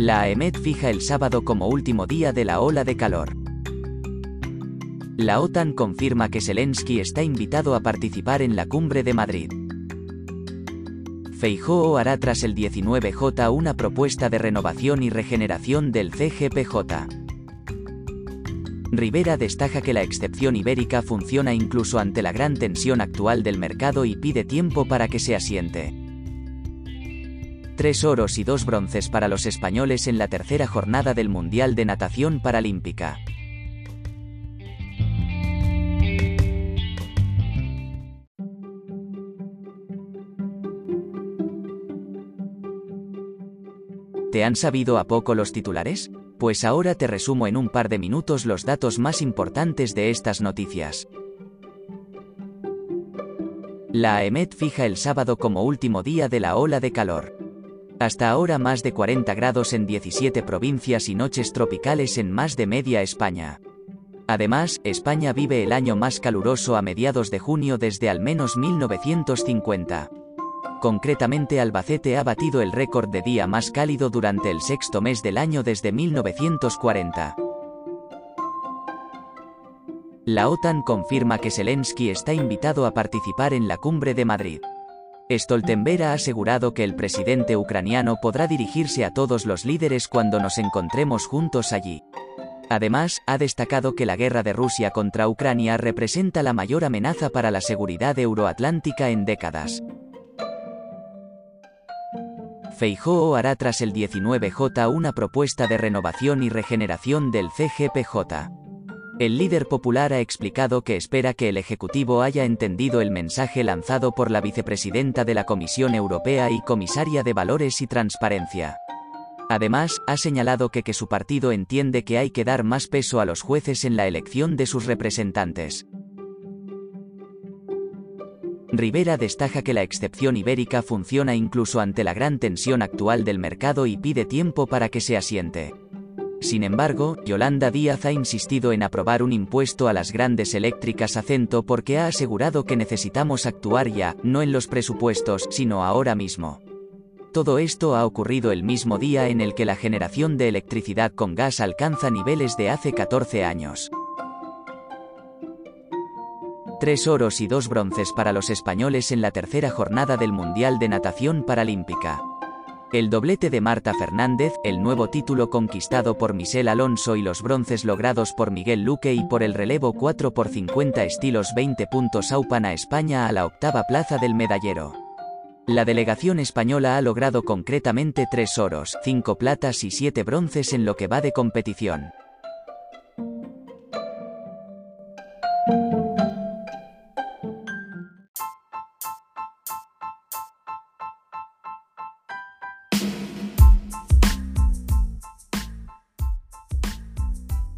La AEMET fija el sábado como último día de la ola de calor. La OTAN confirma que Zelensky está invitado a participar en la cumbre de Madrid. Feijóo hará tras el 19J una propuesta de renovación y regeneración del CGPJ. Rivera destaca que la excepción ibérica funciona incluso ante la gran tensión actual del mercado y pide tiempo para que se asiente tres oros y dos bronces para los españoles en la tercera jornada del Mundial de Natación Paralímpica. ¿Te han sabido a poco los titulares? Pues ahora te resumo en un par de minutos los datos más importantes de estas noticias. La AEMET fija el sábado como último día de la ola de calor. Hasta ahora más de 40 grados en 17 provincias y noches tropicales en más de media España. Además, España vive el año más caluroso a mediados de junio desde al menos 1950. Concretamente Albacete ha batido el récord de día más cálido durante el sexto mes del año desde 1940. La OTAN confirma que Zelensky está invitado a participar en la cumbre de Madrid. Stoltenberg ha asegurado que el presidente ucraniano podrá dirigirse a todos los líderes cuando nos encontremos juntos allí. Además, ha destacado que la guerra de Rusia contra Ucrania representa la mayor amenaza para la seguridad euroatlántica en décadas. Feijóo hará tras el 19J una propuesta de renovación y regeneración del CGPJ. El líder popular ha explicado que espera que el Ejecutivo haya entendido el mensaje lanzado por la vicepresidenta de la Comisión Europea y comisaria de Valores y Transparencia. Además, ha señalado que, su partido entiende que hay que dar más peso a los jueces en la elección de sus representantes. Rivera destaca que la excepción ibérica funciona incluso ante la gran tensión actual del mercado y pide tiempo para que se asiente. Sin embargo, Yolanda Díaz ha insistido en aprobar un impuesto a las grandes eléctricas acento porque ha asegurado que necesitamos actuar ya, no en los presupuestos, sino ahora mismo. Todo esto ha ocurrido el mismo día en el que la generación de electricidad con gas alcanza niveles de hace 14 años. Tres oros y dos bronces para los españoles en la tercera jornada del Mundial de Natación Paralímpica. El doblete de Marta Fernández, el nuevo título conquistado por Michelle Alonso y los bronces logrados por Miguel Luque y por el relevo 4 x 50 estilos 20 puntos aupan a España a la octava plaza del medallero. La delegación española ha logrado concretamente 3 oros, 5 platas y 7 bronces en lo que va de competición.